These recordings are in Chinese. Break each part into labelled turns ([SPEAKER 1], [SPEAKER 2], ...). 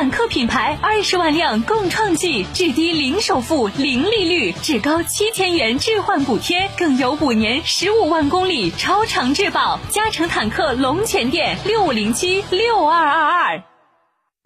[SPEAKER 1] 坦克品牌二十万辆共创季，至低零首付、零利率，至高七千元置换补贴，更有五年十五万公里超长质保。嘉诚坦克龙泉店六五零七六二二二。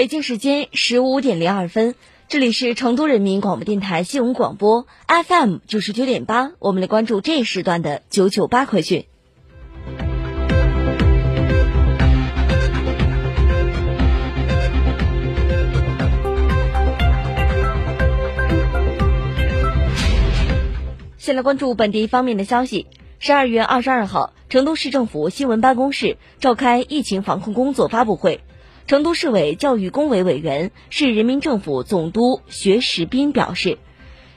[SPEAKER 2] 北京时间十五点零二分，这里是成都人民广播电台新闻广播 FM 九十九点八，我们来关注这一时段的九九八快讯。先来关注本地方面的消息。十二月二十二号，成都市政府新闻办公室召开疫情防控工作发布会。成都市委教育工委委员、市人民政府总督学时斌表示，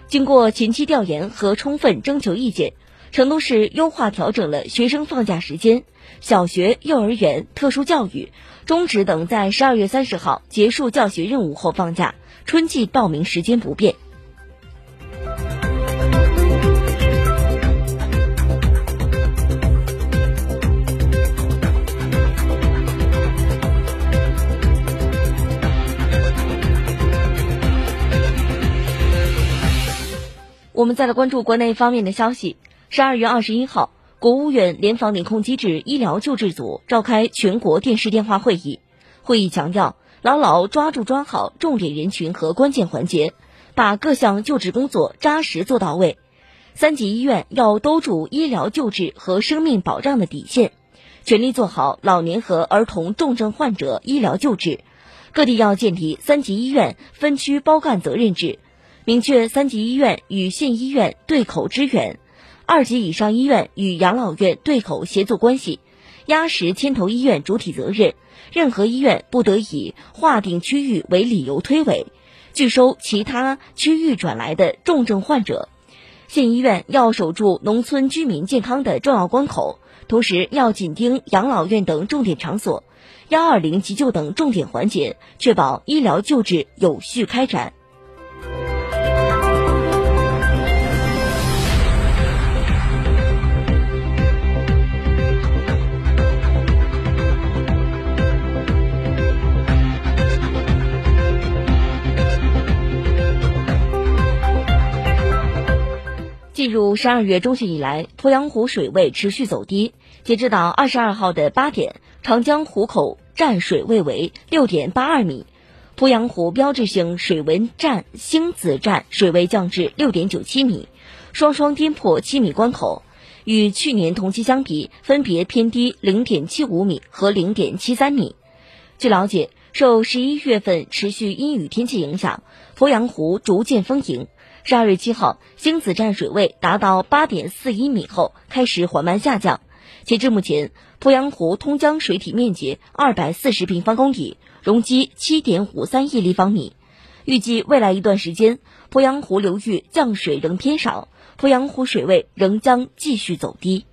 [SPEAKER 2] 经过前期调研和充分征求意见，成都市优化调整了学生放假时间。小学、幼儿园、特殊教育、中职等在十二月三十号结束教学任务后放假，春季报名时间不变。我们再来关注国内方面的消息。十二月二十一号，国务院联防联控机制医疗救治组召开全国电视电话会议。会议强调，牢牢抓住抓好重点人群和关键环节，把各项救治工作扎实做到位。三级医院要兜住医疗救治和生命保障的底线，全力做好老年和儿童重症患者医疗救治。各地要建立三级医院分区包干责任制。明确三级医院与县医院对口支援，二级以上医院与养老院对口协作关系，压实牵头医院主体责任。任何医院不得以划定区域为理由推诿，拒收其他区域转来的重症患者。县医院要守住农村居民健康的重要关口，同时要紧盯养老院等重点场所、幺二零急救等重点环节，确保医疗救治有序开展。进入十二月中旬以来，鄱阳湖水位持续走低。截止到二十二号的八点，长江湖口站水位为六点八二米，鄱阳湖标志性水文站星子站水位降至六点九七米，双双跌破七米关口，与去年同期相比，分别偏低零点七五米和零点七三米。据了解，受十一月份持续阴雨天气影响，鄱阳湖逐渐丰盈。十二月七号，星子站水位达到八点四一米后，开始缓慢下降。截至目前，鄱阳湖通江水体面积二百四十平方公里，容积七点五三亿立方米。预计未来一段时间，鄱阳湖流域降水仍偏少，鄱阳湖水位仍将继续走低。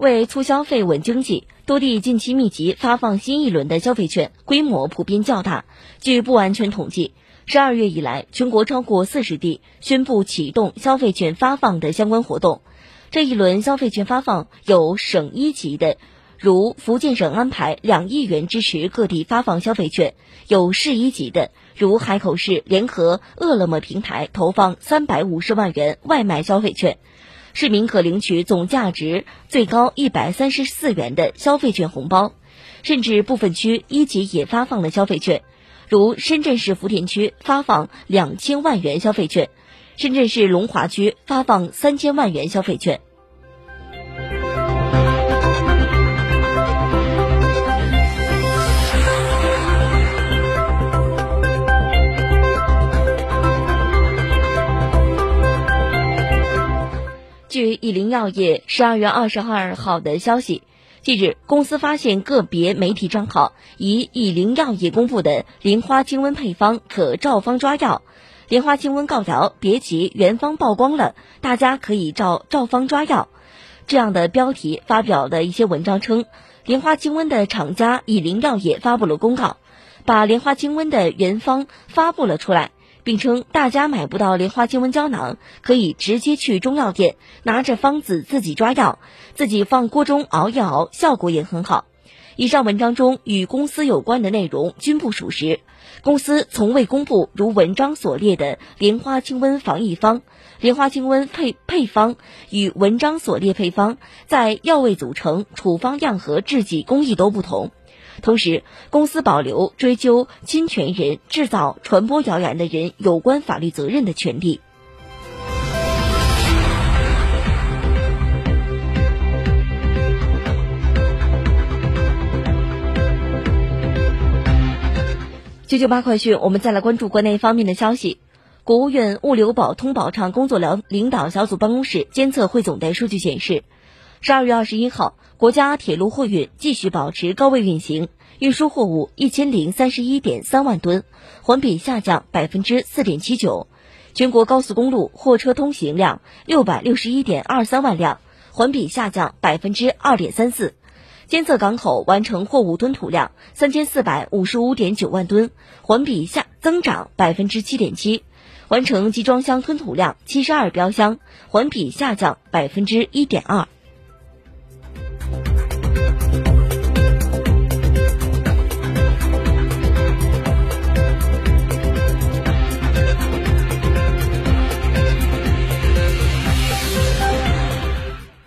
[SPEAKER 2] 为促消费、稳经济，多地近期密集发放新一轮的消费券，规模普遍较大。据不完全统计，十二月以来，全国超过四十地宣布启动消费券发放的相关活动。这一轮消费券发放有省一级的，如福建省安排两亿元支持各地发放消费券；有市一级的，如海口市联合饿了么平台投放三百五十万元外卖消费券。市民可领取总价值最高一百三十四元的消费券红包，甚至部分区一级也发放了消费券，如深圳市福田区发放两千万元消费券，深圳市龙华区发放三千万元消费券。药业十二月二十二号的消息，近日公司发现个别媒体账号以以林药业公布的莲花清瘟配方可照方抓药，莲花清瘟告谣别急，原方曝光了，大家可以照照方抓药，这样的标题发表的一些文章称，莲花清瘟的厂家以林药业发布了公告，把莲花清瘟的原方发布了出来。并称大家买不到莲花清瘟胶囊，可以直接去中药店拿着方子自己抓药，自己放锅中熬一熬，效果也很好。以上文章中与公司有关的内容均不属实，公司从未公布如文章所列的莲花清瘟防疫方、莲花清瘟配配方与文章所列配方在药味组成、处方样和制剂工艺都不同。同时，公司保留追究侵权人、制造、传播谣言的人有关法律责任的权利。九九八快讯，我们再来关注国内方面的消息。国务院物流保通保畅工作领领导小组办公室监测汇总的数据显示。十二月二十一号，国家铁路货运继续保持高位运行，运输货物一千零三十一点三万吨，环比下降百分之四点七九。全国高速公路货车通行量六百六十一点二三万辆，环比下降百分之二点三四。监测港口完成货物吞吐量三千四百五十五点九万吨，环比下增长百分之七点七。完成集装箱吞吐量七十二标箱，环比下降百分之一点二。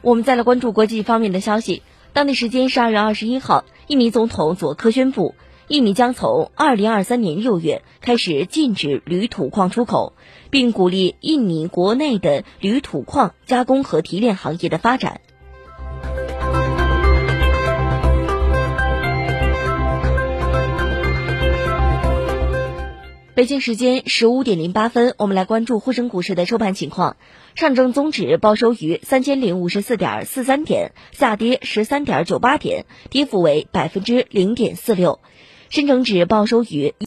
[SPEAKER 2] 我们再来关注国际方面的消息。当地时间十二月二十一号，印尼总统佐科宣布，印尼将从二零二三年六月开始禁止铝土矿出口，并鼓励印尼国内的铝土矿加工和提炼行业的发展。北京时间十五点零八分，我们来关注沪深股市的收盘情况。上证综指报收于三千零五十四点四三点，下跌十三点九八点，跌幅为百分之零点四六。深成指报收于。